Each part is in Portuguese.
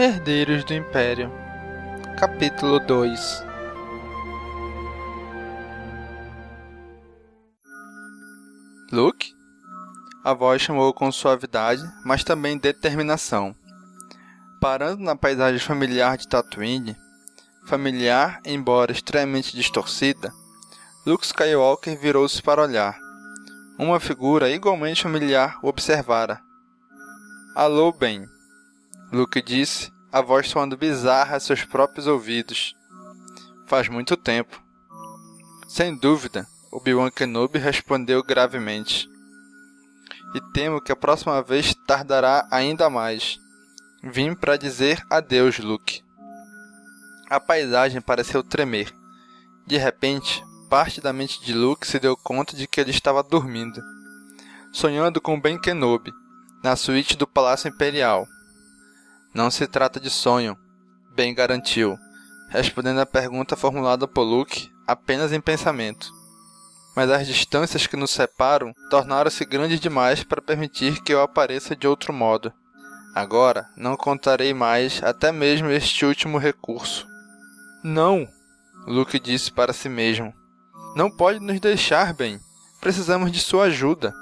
Herdeiros do Império Capítulo 2 Luke? A voz chamou com suavidade, mas também determinação. Parando na paisagem familiar de Tatooine, familiar, embora extremamente distorcida, Luke Skywalker virou-se para olhar. Uma figura igualmente familiar o observara. Alô, Ben. Luke disse, a voz soando bizarra a seus próprios ouvidos. Faz muito tempo. Sem dúvida, Obi-Wan Kenobi respondeu gravemente. E temo que a próxima vez tardará ainda mais. Vim para dizer adeus, Luke. A paisagem pareceu tremer. De repente, parte da mente de Luke se deu conta de que ele estava dormindo, sonhando com Ben Kenobi, na suíte do Palácio Imperial. Não se trata de sonho, Ben garantiu, respondendo à pergunta formulada por Luke apenas em pensamento. Mas as distâncias que nos separam tornaram-se grandes demais para permitir que eu apareça de outro modo. Agora não contarei mais até mesmo este último recurso. Não, Luke disse para si mesmo. Não pode nos deixar, Ben. Precisamos de sua ajuda.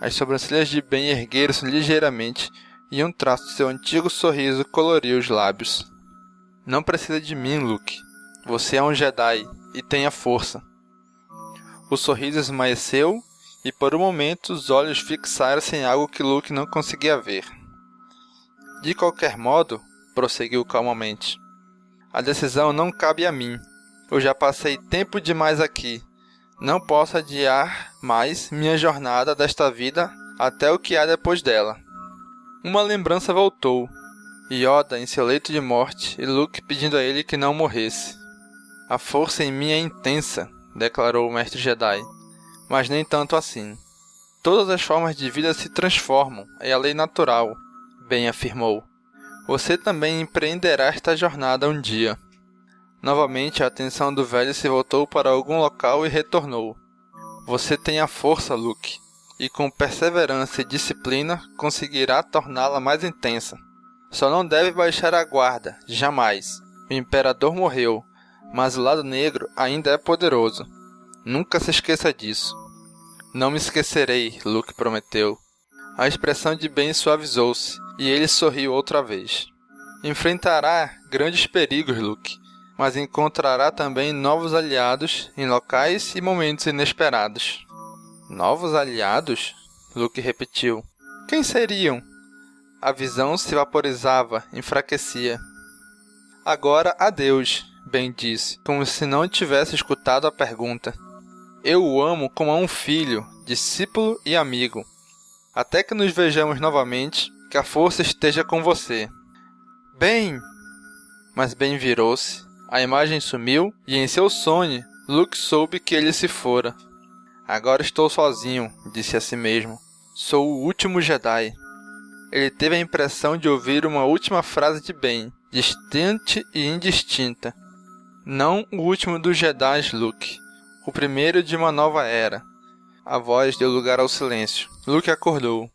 As sobrancelhas de Ben ergueram-se ligeiramente e um traço de seu antigo sorriso coloriu os lábios. Não precisa de mim, Luke. Você é um Jedi e tem a força. O sorriso esmaeceu e por um momento os olhos fixaram-se em algo que Luke não conseguia ver. De qualquer modo, prosseguiu calmamente, a decisão não cabe a mim. Eu já passei tempo demais aqui não posso adiar mais minha jornada desta vida até o que há depois dela. Uma lembrança voltou. Yoda em seu leito de morte e Luke pedindo a ele que não morresse. A força em mim é intensa, declarou o mestre Jedi, mas nem tanto assim. Todas as formas de vida se transformam, é a lei natural, bem afirmou. Você também empreenderá esta jornada um dia. Novamente a atenção do velho se voltou para algum local e retornou. Você tem a força, Luke, e com perseverança e disciplina conseguirá torná-la mais intensa. Só não deve baixar a guarda, jamais. O imperador morreu, mas o lado negro ainda é poderoso. Nunca se esqueça disso. Não me esquecerei, Luke prometeu. A expressão de Ben suavizou-se e ele sorriu outra vez. Enfrentará grandes perigos, Luke, mas encontrará também novos aliados em locais e momentos inesperados. Novos aliados? Luke repetiu. Quem seriam? A visão se vaporizava, enfraquecia. Agora adeus, Ben disse, como se não tivesse escutado a pergunta. Eu o amo como a um filho, discípulo e amigo. Até que nos vejamos novamente, que a força esteja com você. Ben! Mas Ben virou-se a imagem sumiu e em seu sonho, Luke soube que ele se fora. Agora estou sozinho, disse a si mesmo. Sou o último Jedi. Ele teve a impressão de ouvir uma última frase de Ben, distante e indistinta. Não o último dos Jedi, Luke. O primeiro de uma nova era. A voz deu lugar ao silêncio. Luke acordou.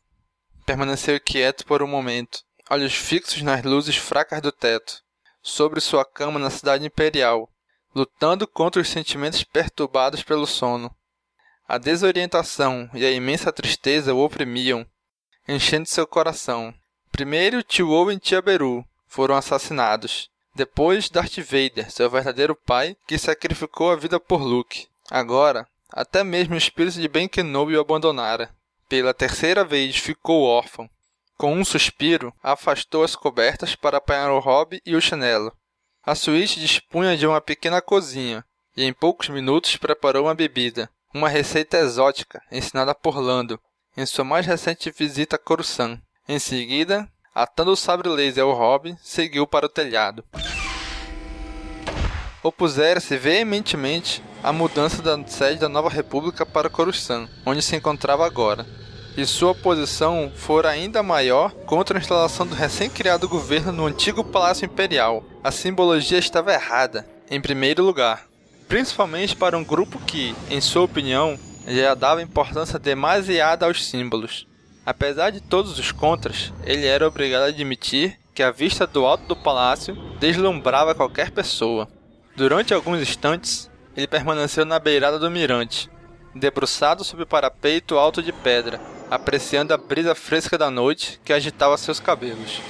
Permaneceu quieto por um momento, olhos fixos nas luzes fracas do teto sobre sua cama na cidade imperial, lutando contra os sentimentos perturbados pelo sono. A desorientação e a imensa tristeza o oprimiam, enchendo seu coração. Primeiro tio Owen e tia Beru foram assassinados. Depois Darth Vader, seu verdadeiro pai, que sacrificou a vida por Luke. Agora, até mesmo o espírito de Ben Kenobi o abandonara. Pela terceira vez ficou órfão. Com um suspiro, afastou as cobertas para apanhar o hobby e o chinelo. A suíte dispunha de uma pequena cozinha, e em poucos minutos preparou uma bebida, uma receita exótica ensinada por Lando em sua mais recente visita a Coruscant. Em seguida, atando o sabre laser ao hobby, seguiu para o telhado. Opusera-se veementemente à mudança da sede da nova república para Coruscant, onde se encontrava agora e sua posição fora ainda maior contra a instalação do recém-criado governo no antigo Palácio Imperial. A simbologia estava errada, em primeiro lugar, principalmente para um grupo que, em sua opinião, já dava importância demasiada aos símbolos. Apesar de todos os contras, ele era obrigado a admitir que a vista do alto do palácio deslumbrava qualquer pessoa. Durante alguns instantes, ele permaneceu na beirada do mirante, debruçado sob o parapeito alto de pedra, apreciando a brisa fresca da noite que agitava seus cabelos.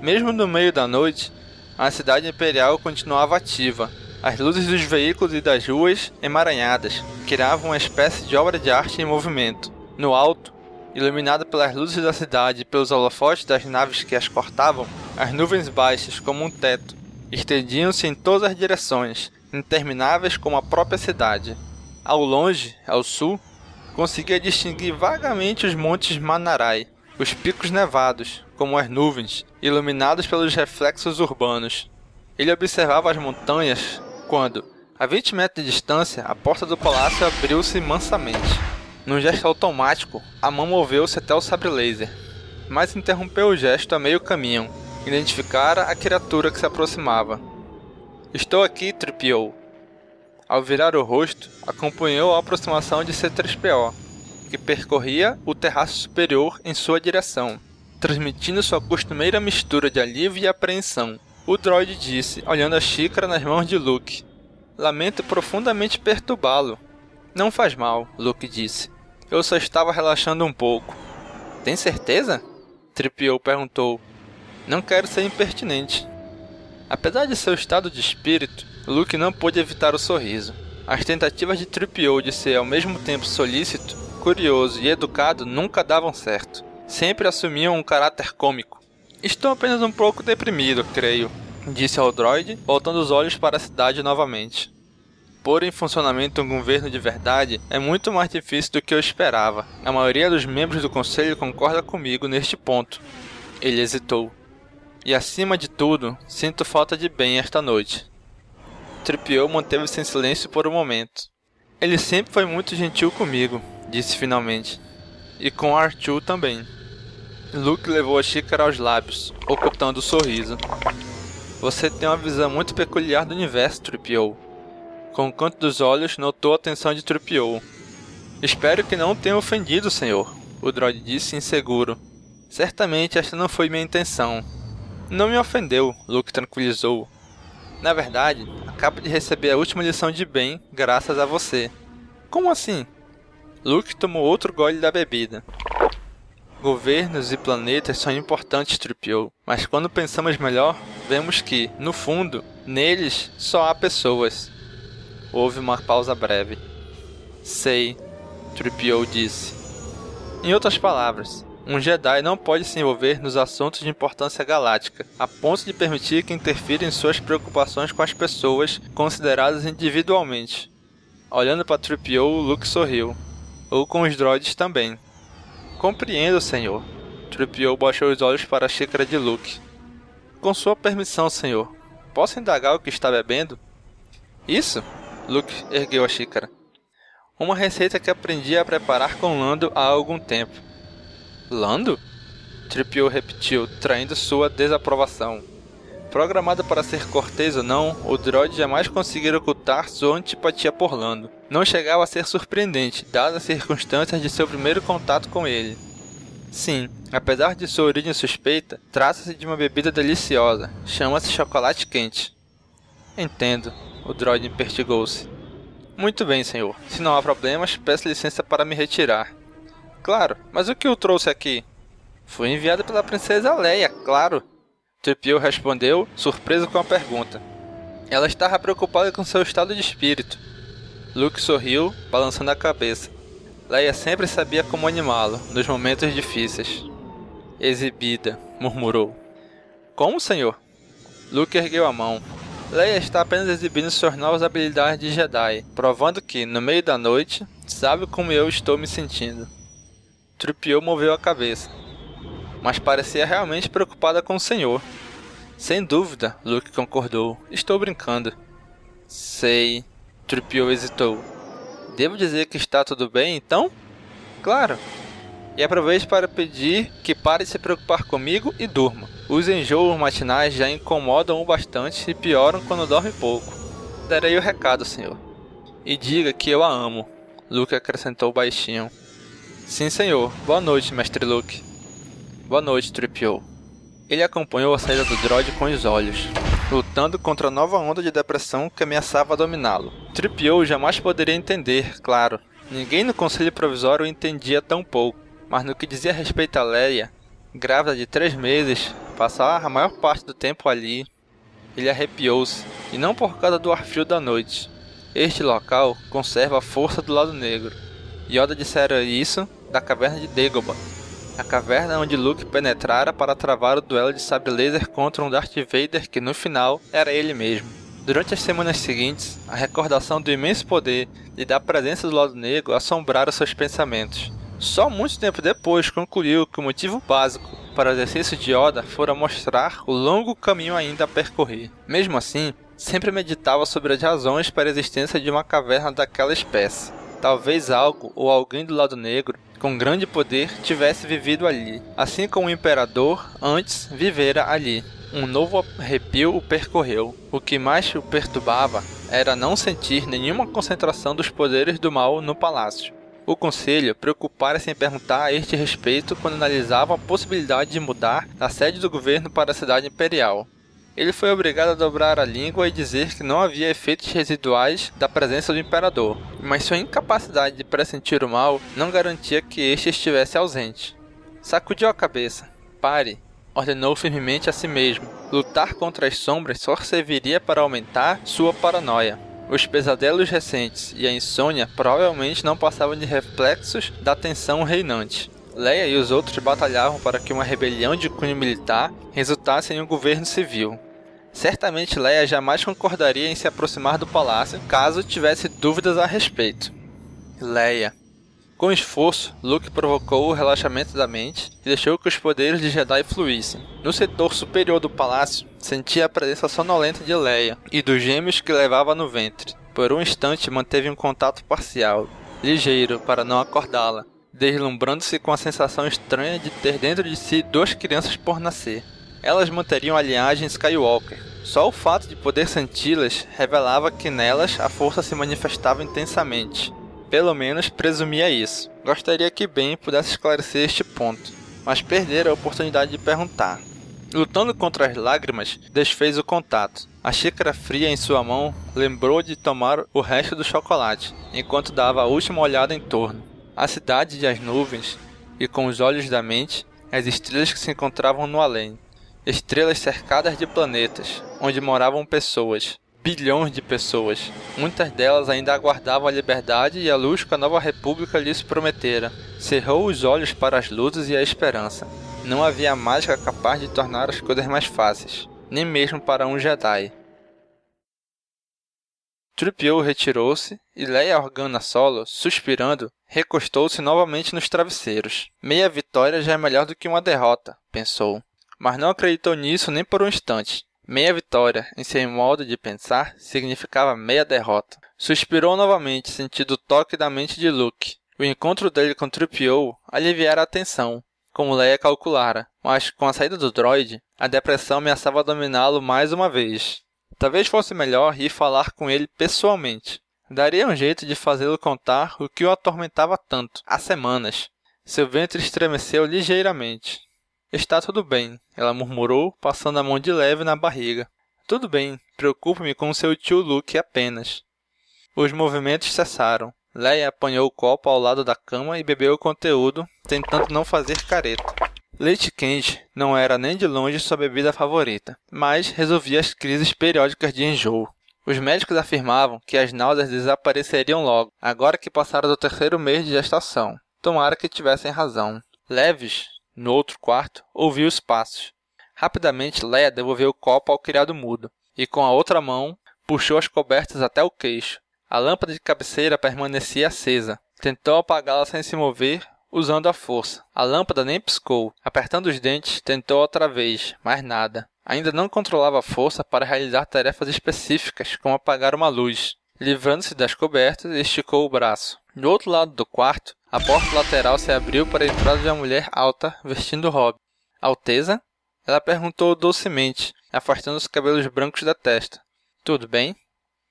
Mesmo no meio da noite, a cidade imperial continuava ativa. As luzes dos veículos e das ruas, emaranhadas, criavam uma espécie de obra de arte em movimento. No alto, iluminado pelas luzes da cidade e pelos holofotes das naves que as cortavam, as nuvens baixas, como um teto, estendiam-se em todas as direções, intermináveis como a própria cidade. Ao longe, ao sul, conseguia distinguir vagamente os montes Manarai, os picos nevados, como as nuvens, iluminados pelos reflexos urbanos. Ele observava as montanhas quando, a 20 metros de distância, a porta do palácio abriu-se mansamente. Num gesto automático, a mão moveu-se até o sabre laser, mas interrompeu o gesto a meio caminho. Identificara a criatura que se aproximava. Estou aqui, tripiou. Ao virar o rosto, acompanhou a aproximação de C3PO, que percorria o terraço superior em sua direção, transmitindo sua costumeira mistura de alívio e apreensão. O droide disse, olhando a xícara nas mãos de Luke. Lamento profundamente perturbá-lo. Não faz mal, Luke disse. Eu só estava relaxando um pouco. Tem certeza? Tripiou perguntou. Não quero ser impertinente. Apesar de seu estado de espírito, Luke não pôde evitar o sorriso. As tentativas de Tripiou de ser ao mesmo tempo solícito curioso e educado nunca davam certo. Sempre assumiam um caráter cômico. Estou apenas um pouco deprimido, creio, disse ao droide, voltando os olhos para a cidade novamente. Pôr em funcionamento um governo de verdade é muito mais difícil do que eu esperava. A maioria dos membros do conselho concorda comigo neste ponto. Ele hesitou. E acima de tudo, sinto falta de bem esta noite. Tripiou manteve-se em silêncio por um momento. Ele sempre foi muito gentil comigo, disse finalmente. E com Arthur também. Luke levou a xícara aos lábios, ocultando o sorriso. Você tem uma visão muito peculiar do universo, Tripiou. Com o canto dos olhos, notou a atenção de Tripiou. Espero que não tenha ofendido, senhor, o droid disse inseguro. Certamente esta não foi minha intenção. Não me ofendeu, Luke tranquilizou. Na verdade, acabo de receber a última lição de bem graças a você. Como assim? Luke tomou outro gole da bebida. Governos e planetas são importantes, Tripiou, mas quando pensamos melhor, vemos que, no fundo, neles só há pessoas. Houve uma pausa breve. Sei, Tripiou disse. Em outras palavras, um Jedi não pode se envolver nos assuntos de importância galáctica, a ponto de permitir que interfira em suas preocupações com as pessoas consideradas individualmente. Olhando para Tripiou, Luke sorriu ou com os droids também. Compreendo, senhor. Tripiou baixou os olhos para a xícara de Luke. Com sua permissão, senhor. Posso indagar o que está bebendo? Isso? Luke ergueu a xícara. Uma receita que aprendi a preparar com Lando há algum tempo. Lando? Tripiou repetiu, traindo sua desaprovação. Programado para ser cortês ou não, o droid jamais conseguira ocultar sua antipatia por Lando. Não chegava a ser surpreendente, dadas as circunstâncias de seu primeiro contato com ele. Sim, apesar de sua origem suspeita, trata-se de uma bebida deliciosa. Chama-se chocolate quente. Entendo, o droid impertigou-se. Muito bem, senhor. Se não há problemas, peço licença para me retirar. Claro, mas o que o trouxe aqui? Fui enviado pela princesa Leia, claro. Tripio respondeu, surpreso com a pergunta. Ela estava preocupada com seu estado de espírito. Luke sorriu, balançando a cabeça. Leia sempre sabia como animá-lo, nos momentos difíceis. Exibida, murmurou. Como, senhor? Luke ergueu a mão. Leia está apenas exibindo suas novas habilidades de Jedi, provando que, no meio da noite, sabe como eu estou me sentindo. Tripio moveu a cabeça mas parecia realmente preocupada com o senhor. Sem dúvida, Luke concordou. Estou brincando. Sei. Tripio hesitou. Devo dizer que está tudo bem, então? Claro. E aproveite para pedir que pare de se preocupar comigo e durma. Os enjoos matinais já incomodam o bastante e pioram quando dorme pouco. Darei o recado, senhor. E diga que eu a amo. Luke acrescentou baixinho. Sim, senhor. Boa noite, mestre Luke. Boa noite, Tripio. Ele acompanhou a saída do droid com os olhos, lutando contra a nova onda de depressão que ameaçava dominá-lo. Tripio jamais poderia entender, claro. Ninguém no conselho provisório entendia tão pouco, mas no que dizia respeito a Leia, grávida de três meses, passar a maior parte do tempo ali, ele arrepiou-se, e não por causa do ar frio da noite. Este local conserva a força do lado negro. Yoda dissera isso da caverna de Dagobah, a caverna onde Luke penetrara para travar o duelo de sabre laser contra um Darth Vader que no final era ele mesmo. Durante as semanas seguintes, a recordação do imenso poder e da presença do lado negro assombraram seus pensamentos. Só muito tempo depois concluiu que o motivo básico para o exercício de Yoda fora mostrar o longo caminho ainda a percorrer. Mesmo assim, sempre meditava sobre as razões para a existência de uma caverna daquela espécie. Talvez algo ou alguém do lado negro com grande poder tivesse vivido ali, assim como o imperador antes vivera ali. Um novo arrepio o percorreu. O que mais o perturbava era não sentir nenhuma concentração dos poderes do mal no palácio. O conselho preocupara-se em perguntar a este respeito quando analisava a possibilidade de mudar a sede do governo para a cidade imperial. Ele foi obrigado a dobrar a língua e dizer que não havia efeitos residuais da presença do imperador, mas sua incapacidade de pressentir o mal não garantia que este estivesse ausente. Sacudiu a cabeça. Pare, ordenou firmemente a si mesmo. Lutar contra as sombras só serviria para aumentar sua paranoia. Os pesadelos recentes e a insônia provavelmente não passavam de reflexos da tensão reinante. Leia e os outros batalhavam para que uma rebelião de cunho militar resultasse em um governo civil. Certamente Leia jamais concordaria em se aproximar do palácio caso tivesse dúvidas a respeito. Leia. Com esforço, Luke provocou o relaxamento da mente e deixou que os poderes de Jedi fluíssem. No setor superior do palácio, sentia a presença sonolenta de Leia e dos gêmeos que levava no ventre. Por um instante manteve um contato parcial, ligeiro, para não acordá-la, deslumbrando-se com a sensação estranha de ter dentro de si duas crianças por nascer. Elas manteriam a linhagem Skywalker. Só o fato de poder senti-las revelava que nelas a força se manifestava intensamente. Pelo menos presumia isso. Gostaria que Ben pudesse esclarecer este ponto, mas perdera a oportunidade de perguntar. Lutando contra as lágrimas, desfez o contato. A xícara fria em sua mão lembrou de tomar o resto do chocolate, enquanto dava a última olhada em torno a cidade e as nuvens, e com os olhos da mente, as estrelas que se encontravam no além. Estrelas cercadas de planetas, onde moravam pessoas, bilhões de pessoas. Muitas delas ainda aguardavam a liberdade e a luz que a nova república lhes prometera. Cerrou os olhos para as luzes e a esperança. Não havia mágica capaz de tornar as coisas mais fáceis, nem mesmo para um Jedi. Tripio retirou-se e Leia Organa Solo, suspirando, recostou-se novamente nos travesseiros. Meia vitória já é melhor do que uma derrota, pensou. Mas não acreditou nisso nem por um instante. Meia vitória, em seu modo de pensar, significava meia derrota. Suspirou novamente, sentindo o toque da mente de Luke. O encontro dele com Tripio aliviara a tensão, como Leia calculara, mas com a saída do droid, a depressão ameaçava dominá-lo mais uma vez. Talvez fosse melhor ir falar com ele pessoalmente. Daria um jeito de fazê-lo contar o que o atormentava tanto, há semanas. Seu ventre estremeceu ligeiramente. Está tudo bem, ela murmurou, passando a mão de leve na barriga. Tudo bem, preocupo-me com seu tio Luke apenas. Os movimentos cessaram. Leia apanhou o copo ao lado da cama e bebeu o conteúdo, tentando não fazer careta. Leite quente não era nem de longe sua bebida favorita, mas resolvia as crises periódicas de enjoo. Os médicos afirmavam que as náuseas desapareceriam logo, agora que passara do terceiro mês de gestação. Tomara que tivessem razão. Leves, no outro quarto, ouviu os passos. Rapidamente, Leia devolveu o copo ao criado mudo, e com a outra mão puxou as cobertas até o queixo. A lâmpada de cabeceira permanecia acesa. Tentou apagá-la sem se mover, usando a força. A lâmpada nem piscou. Apertando os dentes, tentou outra vez, mas nada. Ainda não controlava a força para realizar tarefas específicas, como apagar uma luz. Livrando-se das cobertas, esticou o braço. Do outro lado do quarto, a porta lateral se abriu para a entrada de uma mulher alta, vestindo robe. Alteza? Ela perguntou docemente, afastando os cabelos brancos da testa. Tudo bem?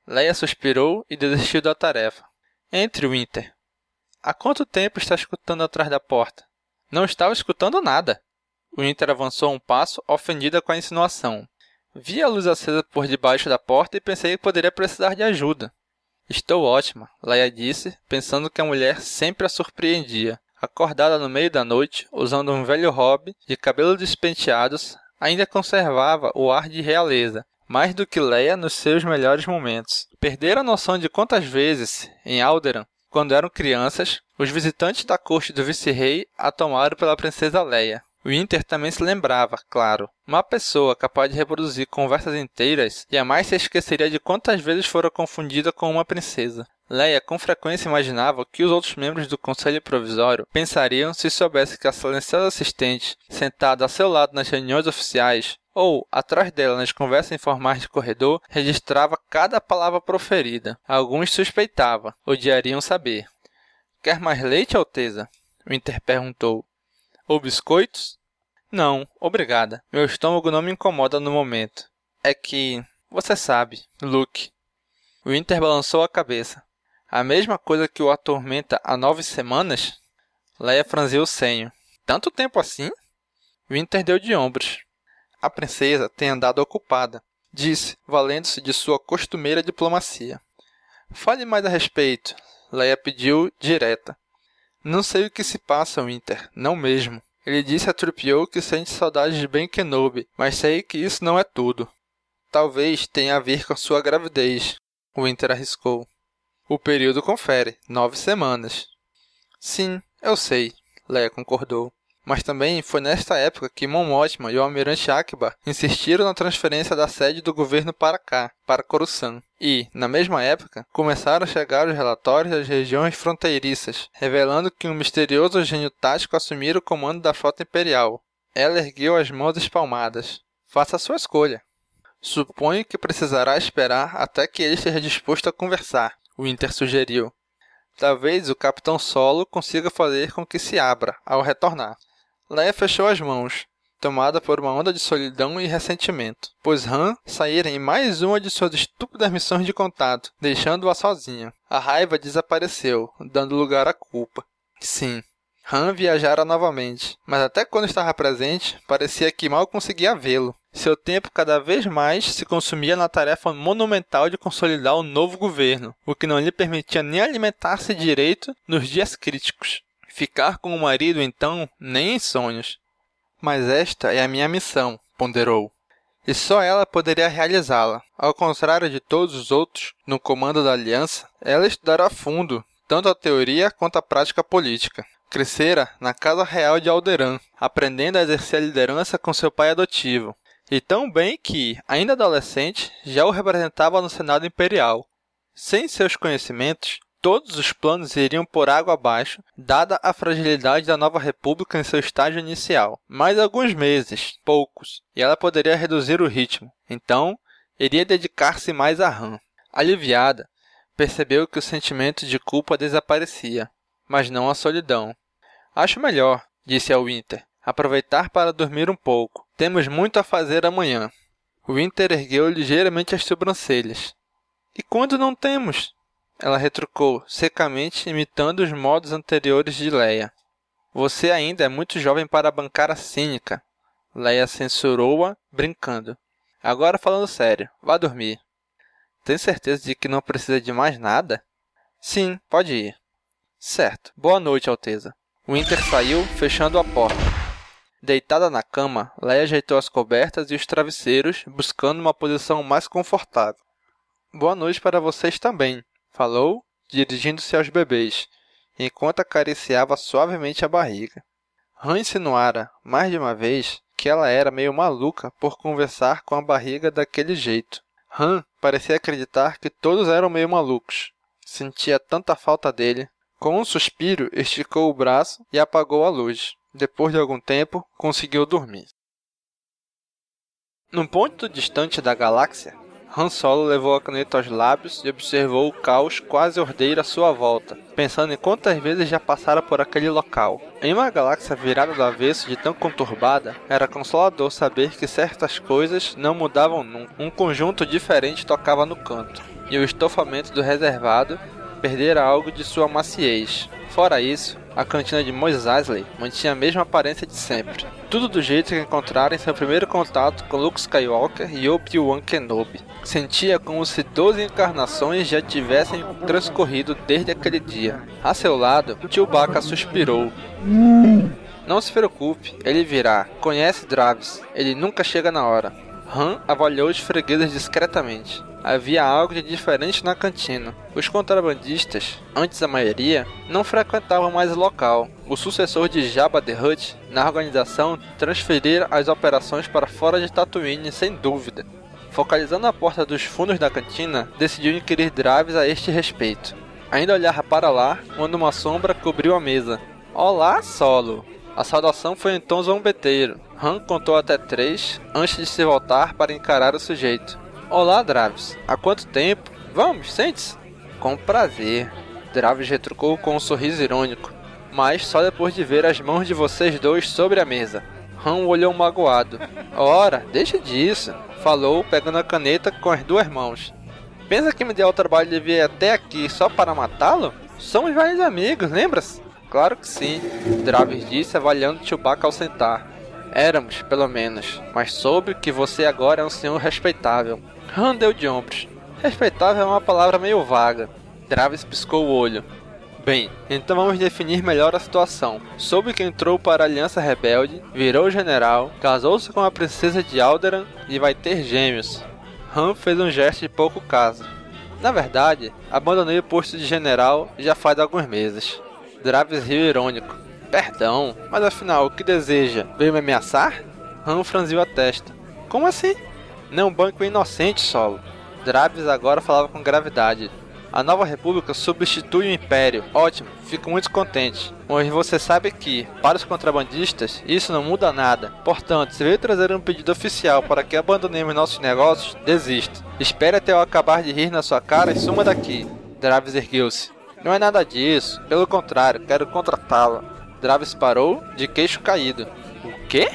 Leia suspirou e desistiu da tarefa. Entre, Winter. Há quanto tempo está escutando atrás da porta? Não estava escutando nada. Winter avançou um passo, ofendida com a insinuação. Vi a luz acesa por debaixo da porta e pensei que poderia precisar de ajuda. Estou ótima, Leia disse, pensando que a mulher sempre a surpreendia. Acordada no meio da noite, usando um velho hobby de cabelos despenteados, ainda conservava o ar de realeza, mais do que Leia nos seus melhores momentos. Perdera a noção de quantas vezes, em Alderan, quando eram crianças, os visitantes da corte do vice-rei a tomaram pela princesa Leia. Winter também se lembrava, claro. Uma pessoa capaz de reproduzir conversas inteiras jamais se esqueceria de quantas vezes fora confundida com uma princesa. Leia com frequência imaginava o que os outros membros do Conselho Provisório pensariam se soubesse que a silenciosa assistente, sentada a seu lado nas reuniões oficiais, ou, atrás dela nas conversas informais de corredor, registrava cada palavra proferida. Alguns suspeitava, odiariam saber. Quer mais leite, Alteza? Winter perguntou. Ou biscoitos? Não, obrigada. Meu estômago não me incomoda no momento. É que. Você sabe, Luke. Winter balançou a cabeça. A mesma coisa que o atormenta há nove semanas? Leia franziu o senho. Tanto tempo assim? Winter deu de ombros. A princesa tem andado ocupada, disse, valendo-se de sua costumeira diplomacia. Fale mais a respeito. Leia pediu direta. Não sei o que se passa, Winter, não mesmo. Ele disse a Trupio que sente saudades de Ben Kenobi, mas sei que isso não é tudo. Talvez tenha a ver com sua gravidez, Winter arriscou. O período confere, nove semanas. Sim, eu sei, Leia concordou. Mas também foi nesta época que Mon Mothma e o almirante Akbar insistiram na transferência da sede do governo para cá, para Coruscant. E, na mesma época, começaram a chegar os relatórios das regiões fronteiriças, revelando que um misterioso gênio tático assumira o comando da frota imperial. Ela ergueu as mãos espalmadas. Faça a sua escolha. Suponho que precisará esperar até que ele esteja disposto a conversar, Winter sugeriu. Talvez o Capitão Solo consiga fazer com que se abra ao retornar. Leia fechou as mãos, tomada por uma onda de solidão e ressentimento, pois Han saíra em mais uma de suas estúpidas missões de contato, deixando-a sozinha. A raiva desapareceu, dando lugar à culpa. Sim, Han viajara novamente, mas até quando estava presente, parecia que mal conseguia vê-lo. Seu tempo cada vez mais se consumia na tarefa monumental de consolidar o novo governo, o que não lhe permitia nem alimentar-se direito nos dias críticos. Ficar com o marido, então, nem em sonhos. Mas esta é a minha missão, ponderou. E só ela poderia realizá-la. Ao contrário de todos os outros, no comando da aliança, ela estudará a fundo tanto a teoria quanto a prática política. Crescera na casa real de Alderan, aprendendo a exercer a liderança com seu pai adotivo, e tão bem que, ainda adolescente, já o representava no Senado Imperial. Sem seus conhecimentos, Todos os planos iriam por água abaixo, dada a fragilidade da nova república em seu estágio inicial. Mais alguns meses, poucos, e ela poderia reduzir o ritmo. Então, iria dedicar-se mais a Han. Aliviada, percebeu que o sentimento de culpa desaparecia, mas não a solidão. Acho melhor, disse ao Winter, aproveitar para dormir um pouco. Temos muito a fazer amanhã. Winter ergueu ligeiramente as sobrancelhas. E quando não temos? Ela retrucou, secamente, imitando os modos anteriores de Leia. Você ainda é muito jovem para bancar a cínica. Leia censurou-a, brincando. Agora falando sério, vá dormir. Tem certeza de que não precisa de mais nada? Sim, pode ir. Certo. Boa noite, Alteza. Winter saiu, fechando a porta. Deitada na cama, Leia ajeitou as cobertas e os travesseiros, buscando uma posição mais confortável. Boa noite para vocês também, falou, dirigindo-se aos bebês, enquanto acariciava suavemente a barriga. Han insinuara, mais de uma vez, que ela era meio maluca por conversar com a barriga daquele jeito. Han parecia acreditar que todos eram meio malucos. Sentia tanta falta dele. Com um suspiro, esticou o braço e apagou a luz. Depois de algum tempo, conseguiu dormir. Num ponto distante da galáxia, Han Solo levou a caneta aos lábios e observou o caos quase ordeiro à sua volta, pensando em quantas vezes já passara por aquele local. Em uma galáxia virada do avesso de tão conturbada, era consolador saber que certas coisas não mudavam nunca. Um conjunto diferente tocava no canto, e o estofamento do reservado perdera algo de sua maciez. Fora isso, a cantina de Mos Eisley mantinha a mesma aparência de sempre. Tudo do jeito que encontraram em seu primeiro contato com Luke Skywalker e Obi-Wan Kenobi. Sentia como se 12 encarnações já tivessem transcorrido desde aquele dia. A seu lado, Chewbacca suspirou. Não se preocupe, ele virá. Conhece Draves, ele nunca chega na hora. Han avaliou os fregueses discretamente havia algo de diferente na cantina. Os contrabandistas, antes a maioria, não frequentavam mais o local. O sucessor de Jabba the Hutt na organização transferir as operações para fora de Tatooine sem dúvida. Focalizando a porta dos fundos da cantina, decidiu inquirir Draves a este respeito. Ainda olhava para lá quando uma sombra cobriu a mesa. Olá, Solo! A saudação foi em tom zombeteiro. Han contou até três antes de se voltar para encarar o sujeito. Olá, Draves. Há quanto tempo? Vamos, sente-se. Com prazer. Draves retrucou com um sorriso irônico, mas só depois de ver as mãos de vocês dois sobre a mesa. Han olhou magoado. Ora, deixa disso, falou, pegando a caneta com as duas mãos. Pensa que me deu o trabalho de vir até aqui só para matá-lo? Somos vários amigos, lembra-se? Claro que sim, Draves disse, avaliando Chewbacca ao sentar. Éramos, pelo menos, mas soube que você agora é um senhor respeitável. Deu de ombros. Respeitável é uma palavra meio vaga. Travis piscou o olho. Bem, então vamos definir melhor a situação. Soube que entrou para a Aliança Rebelde, virou general, casou-se com a princesa de Alderan e vai ter gêmeos. Han fez um gesto de pouco caso. Na verdade, abandonei o posto de general já faz alguns meses. Draves riu irônico. Perdão, mas afinal, o que deseja? Veio me ameaçar? Han franziu a testa. Como assim? Não banco inocente, Solo. Draves agora falava com gravidade. A nova república substitui o império. Ótimo, fico muito contente. Mas você sabe que, para os contrabandistas, isso não muda nada. Portanto, se veio trazer um pedido oficial para que abandonemos nossos negócios, desista. Espere até eu acabar de rir na sua cara e suma daqui. Draves ergueu-se. Não é nada disso. Pelo contrário, quero contratá-la. Draves parou, de queixo caído. O quê?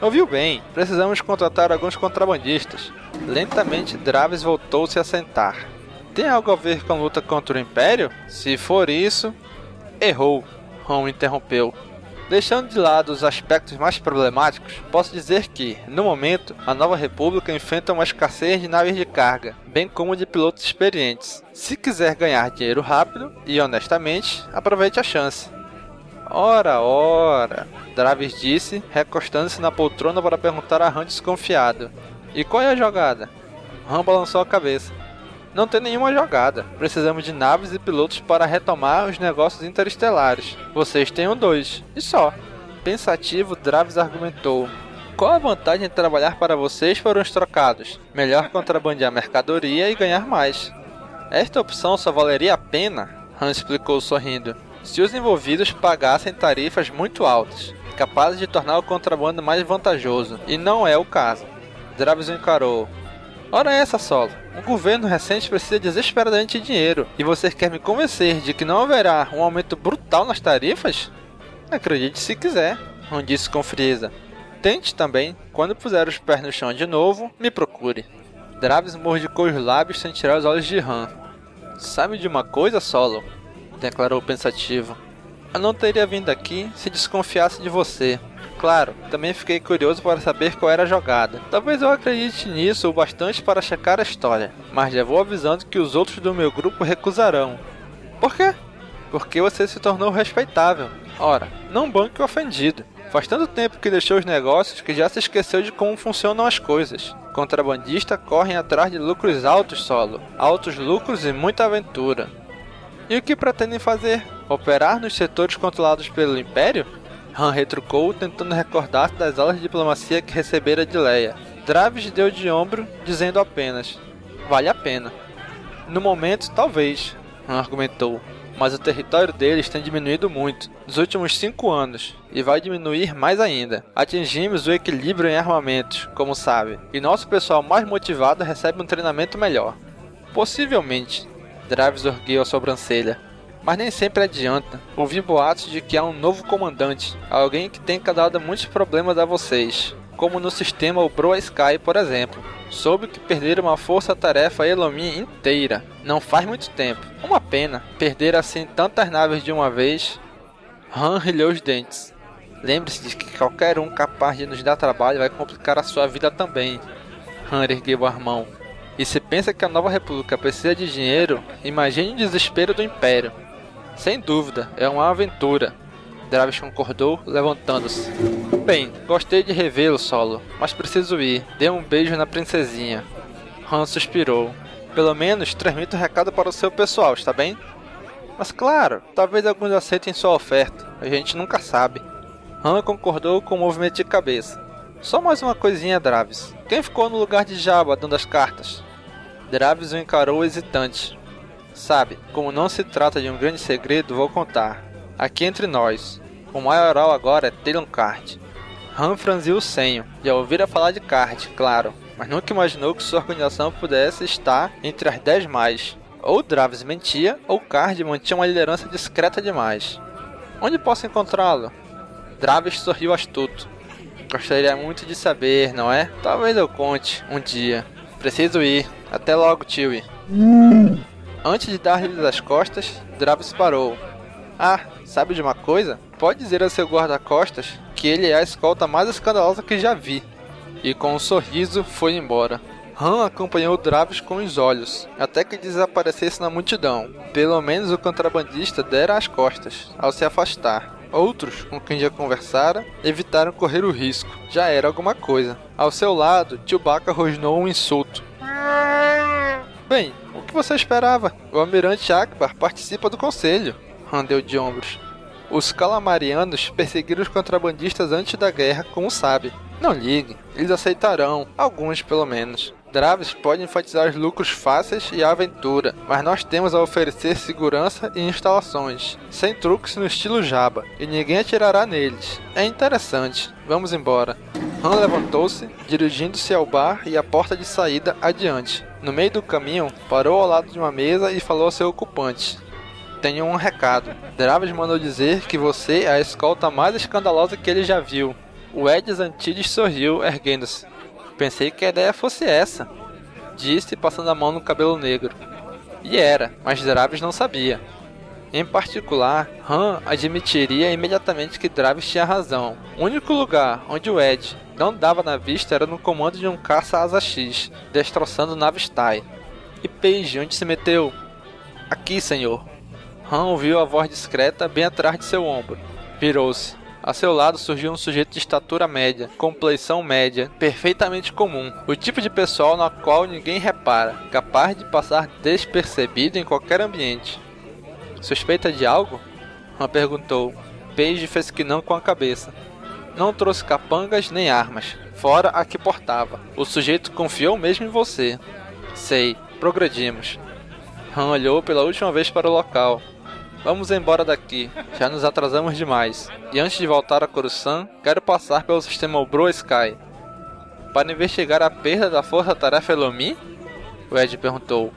Ouviu bem, precisamos contratar alguns contrabandistas. Lentamente, Draves voltou-se a sentar. Tem algo a ver com a luta contra o Império? Se for isso, errou. Ron interrompeu. Deixando de lado os aspectos mais problemáticos, posso dizer que, no momento, a Nova República enfrenta uma escassez de naves de carga, bem como de pilotos experientes. Se quiser ganhar dinheiro rápido e honestamente, aproveite a chance. Ora, ora, Draves disse, recostando-se na poltrona para perguntar a Han desconfiado. E qual é a jogada? Han balançou a cabeça. Não tem nenhuma jogada. Precisamos de naves e pilotos para retomar os negócios interestelares. Vocês têm um dois, e só. Pensativo, Draves argumentou. Qual a vantagem de trabalhar para vocês por uns trocados? Melhor contrabandear mercadoria e ganhar mais. Esta opção só valeria a pena, Han explicou sorrindo se os envolvidos pagassem tarifas muito altas, capazes de tornar o contrabando mais vantajoso, e não é o caso. Draves encarou. Ora essa, Solo. Um governo recente precisa desesperadamente de dinheiro, e você quer me convencer de que não haverá um aumento brutal nas tarifas? Acredite se quiser, Ron disse com frieza. Tente também, quando puser os pés no chão de novo, me procure. Draves mordicou os lábios sem tirar os olhos de Han. Sabe de uma coisa, Solo? Declarou pensativo. Eu não teria vindo aqui se desconfiasse de você. Claro, também fiquei curioso para saber qual era a jogada. Talvez eu acredite nisso o bastante para checar a história, mas já vou avisando que os outros do meu grupo recusarão. Por quê? Porque você se tornou respeitável. Ora, não banque o ofendido. Faz tanto tempo que deixou os negócios que já se esqueceu de como funcionam as coisas. Contrabandista correm atrás de lucros altos solo, altos lucros e muita aventura. E o que pretendem fazer? Operar nos setores controlados pelo Império? Han retrucou, tentando recordar das aulas de diplomacia que recebera de Leia. Draves deu de ombro, dizendo apenas: Vale a pena. No momento, talvez, Han argumentou, mas o território deles tem diminuído muito nos últimos cinco anos e vai diminuir mais ainda. Atingimos o equilíbrio em armamentos, como sabe, e nosso pessoal mais motivado recebe um treinamento melhor. Possivelmente, Draves ergueu a sobrancelha. Mas nem sempre adianta. Ouvi boatos de que há um novo comandante, alguém que tem causado muitos problemas a vocês. como no sistema Ubro Sky, por exemplo. Soube que perderam uma força-tarefa Elomi inteira. Não faz muito tempo. Uma pena. Perder assim tantas naves de uma vez. Han rilhou os dentes. Lembre-se de que qualquer um capaz de nos dar trabalho vai complicar a sua vida também. Han ergueu a mão. E se pensa que a nova república precisa de dinheiro, imagine o desespero do Império. Sem dúvida, é uma aventura. Dravis concordou, levantando-se. Bem, gostei de revê-lo, Solo, mas preciso ir. Dê um beijo na princesinha. Han suspirou. Pelo menos transmita o recado para o seu pessoal, está bem? Mas claro, talvez alguns aceitem sua oferta. A gente nunca sabe. Han concordou com um movimento de cabeça. Só mais uma coisinha, Dravis. Quem ficou no lugar de Jabba dando as cartas? Dravis o encarou hesitante. Sabe, como não se trata de um grande segredo, vou contar. Aqui entre nós, o maioral agora é Talon Card. Han franziu o senho, já ouvira falar de Card, claro, mas nunca imaginou que sua organização pudesse estar entre as 10 mais. Ou Dravis mentia, ou Card mantinha uma liderança discreta demais. Onde posso encontrá-lo? Dravis sorriu astuto. Gostaria muito de saber, não é? Talvez eu conte, um dia. Preciso ir. Até logo, Chewie. Antes de dar-lhe as costas, Dravis parou. Ah, sabe de uma coisa? Pode dizer a seu guarda-costas que ele é a escolta mais escandalosa que já vi. E com um sorriso foi embora. Han acompanhou Dravis com os olhos, até que desaparecesse na multidão. Pelo menos o contrabandista dera as costas, ao se afastar. Outros, com quem já conversara, evitaram correr o risco. Já era alguma coisa. Ao seu lado, Chewbacca rosnou um insulto. Bem, o que você esperava? O almirante Akbar participa do conselho. Han deu de ombros. Os calamarianos perseguiram os contrabandistas antes da guerra, como sabe. Não ligue, eles aceitarão, alguns pelo menos. Draves pode enfatizar os lucros fáceis e a aventura, mas nós temos a oferecer segurança e instalações, sem truques no estilo Jabba, e ninguém atirará neles. É interessante. Vamos embora. Han levantou-se, dirigindo-se ao bar e à porta de saída adiante. No meio do caminho, parou ao lado de uma mesa e falou ao seu ocupante. Tenho um recado. Draves mandou dizer que você é a escolta mais escandalosa que ele já viu. O Edis Antilles sorriu, erguendo-se. Pensei que a ideia fosse essa, disse passando a mão no cabelo negro. E era, mas Draves não sabia. Em particular, Han admitiria imediatamente que Draves tinha razão. O único lugar onde o Ed não dava na vista era no comando de um caça asa X, destroçando naves TIE. E Paige, onde se meteu? Aqui, senhor. Han ouviu a voz discreta bem atrás de seu ombro. Virou-se. A seu lado surgiu um sujeito de estatura média, compleição média, perfeitamente comum, o tipo de pessoal na qual ninguém repara, capaz de passar despercebido em qualquer ambiente. Suspeita de algo? Han perguntou. Paige fez que não com a cabeça. Não trouxe capangas nem armas, fora a que portava. O sujeito confiou mesmo em você. Sei, progredimos. Han olhou pela última vez para o local. Vamos embora daqui, já nos atrasamos demais. E antes de voltar a Coruscant, quero passar pelo sistema Bro Sky. Para investigar a perda da força-tarefa Elomi? O Ed perguntou.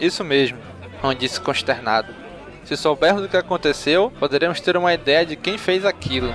Isso mesmo, Han disse consternado. Se soubermos o que aconteceu, poderemos ter uma ideia de quem fez aquilo.